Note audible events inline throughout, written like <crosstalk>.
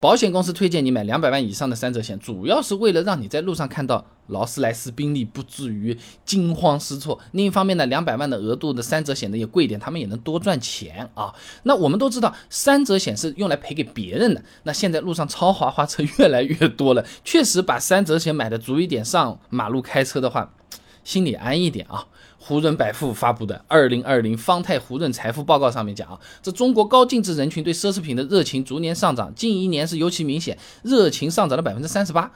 保险公司推荐你买两百万以上的三者险，主要是为了让你在路上看到劳斯莱斯、宾利不至于惊慌失措。另一方面呢，两百万的额度的三者险呢也贵一点，他们也能多赚钱啊。那我们都知道，三者险是用来赔给别人的。那现在路上超豪华车 <laughs> 越来越多了，确实把三者险买的足一点，上马路开车的话。心里安一点啊！胡润百富发布的《二零二零方太胡润财富报告》上面讲啊，这中国高净值人群对奢侈品的热情逐年上涨，近一年是尤其明显，热情上涨了百分之三十八，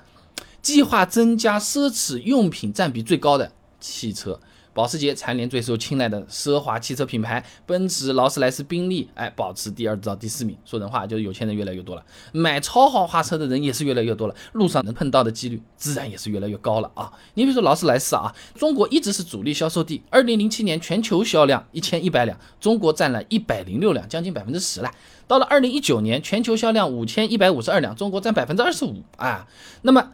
计划增加奢侈用品占比最高的汽车。保时捷蝉联最受青睐的奢华汽车品牌，奔驰、劳斯莱斯、宾利，哎，保持第二到第四名。说人话，就是有钱人越来越多了，买超豪华车的人也是越来越多了，路上能碰到的几率自然也是越来越高了啊！你比如说劳斯莱斯啊，中国一直是主力销售地，二零零七年全球销量一千一百辆，中国占了一百零六辆，将近百分之十了。到了二零一九年，全球销量五千一百五十二辆，中国占百分之二十五啊。那么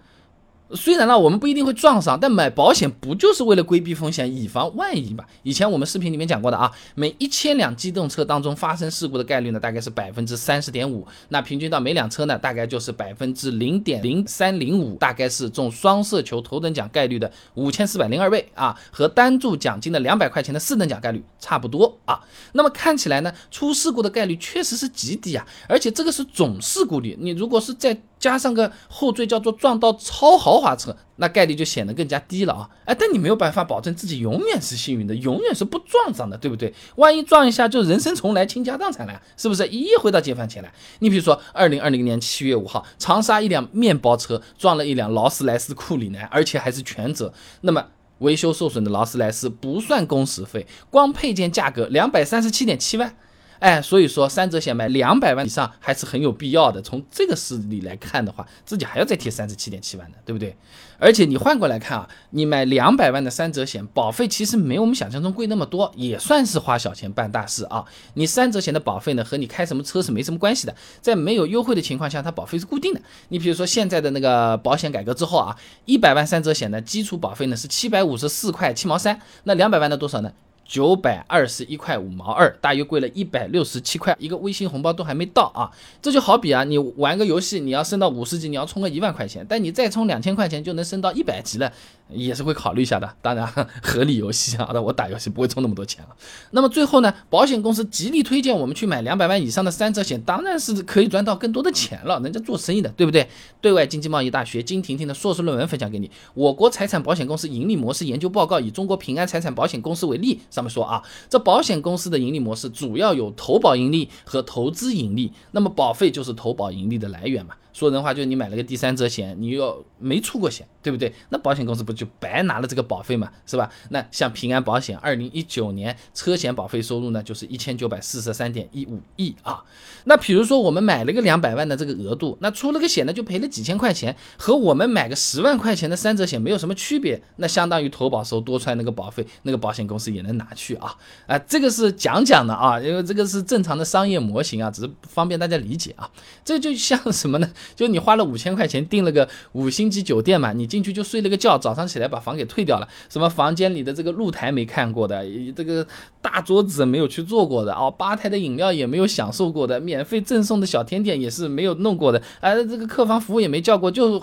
虽然呢，我们不一定会撞上，但买保险不就是为了规避风险，以防万一嘛？以前我们视频里面讲过的啊，每一千辆机动车当中发生事故的概率呢，大概是百分之三十点五，那平均到每辆车呢，大概就是百分之零点零三零五，大概是中双色球头等奖概率的五千四百零二倍啊，和单注奖金的两百块钱的四等奖概率差不多啊。那么看起来呢，出事故的概率确实是极低啊，而且这个是总事故率，你如果是在加上个后缀叫做撞到超豪华车，那概率就显得更加低了啊！哎，但你没有办法保证自己永远是幸运的，永远是不撞上的，对不对？万一撞一下就人生重来，倾家荡产了，是不是？一夜回到解放前来。你比如说，二零二零年七月五号，长沙一辆面包车撞了一辆劳斯莱斯库里南，而且还是全责。那么维修受损的劳斯莱斯不算工时费，光配件价格两百三十七点七万。哎，所以说三者险买两百万以上还是很有必要的。从这个事例来看的话，自己还要再贴三十七点七万的，对不对？而且你换过来看啊，你买两百万的三者险，保费其实没我们想象中贵那么多，也算是花小钱办大事啊。你三者险的保费呢，和你开什么车是没什么关系的，在没有优惠的情况下，它保费是固定的。你比如说现在的那个保险改革之后啊，一百万三者险的基础保费呢是七百五十四块七毛三，那两百万的多少呢？九百二十一块五毛二，大约贵了一百六十七块，一个微信红包都还没到啊！这就好比啊，你玩个游戏，你要升到五十级，你要充个一万块钱，但你再充两千块钱就能升到一百级了。也是会考虑一下的，当然 <laughs> 合理游戏啊，那我打游戏不会充那么多钱了。那么最后呢，保险公司极力推荐我们去买两百万以上的三者险，当然是可以赚到更多的钱了。人家做生意的，对不对？对外经济贸易大学金婷婷的硕士论文分享给你，《我国财产保险公司盈利模式研究报告》，以中国平安财产保险公司为例，上面说啊，这保险公司的盈利模式主要有投保盈利和投资盈利，那么保费就是投保盈利的来源嘛。说人话就是你买了个第三者险，你又没出过险，对不对？那保险公司不就白拿了这个保费嘛，是吧？那像平安保险，二零一九年车险保费收入呢，就是一千九百四十三点一五亿啊。那比如说我们买了个两百万的这个额度，那出了个险呢，就赔了几千块钱，和我们买个十万块钱的三者险没有什么区别。那相当于投保时候多出来那个保费，那个保险公司也能拿拿去啊。啊，这个是讲讲的啊，因为这个是正常的商业模型啊，只是方便大家理解啊。这就像什么呢？就你花了五千块钱订了个五星级酒店嘛，你进去就睡了个觉，早上起来把房给退掉了，什么房间里的这个露台没看过的，这个大桌子没有去坐过的哦，吧台的饮料也没有享受过的，免费赠送的小甜点也是没有弄过的，哎，这个客房服务也没叫过，就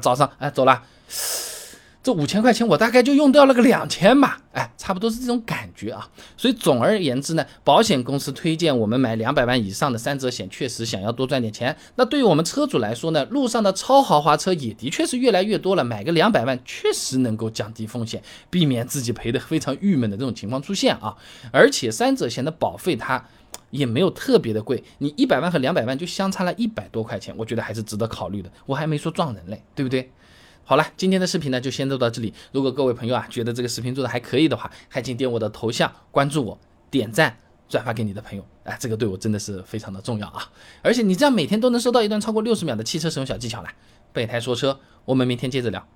早上哎走了。这五千块钱我大概就用掉了个两千吧，哎，差不多是这种感觉啊。所以总而言之呢，保险公司推荐我们买两百万以上的三者险，确实想要多赚点钱。那对于我们车主来说呢，路上的超豪华车也的确是越来越多了，买个两百万确实能够降低风险，避免自己赔的非常郁闷的这种情况出现啊。而且三者险的保费它也没有特别的贵，你一百万和两百万就相差了一百多块钱，我觉得还是值得考虑的。我还没说撞人嘞，对不对？好了，今天的视频呢就先做到这里。如果各位朋友啊觉得这个视频做的还可以的话，还请点我的头像关注我，点赞转发给你的朋友，哎，这个对我真的是非常的重要啊！而且你这样每天都能收到一段超过六十秒的汽车使用小技巧了。备胎说车，我们明天接着聊。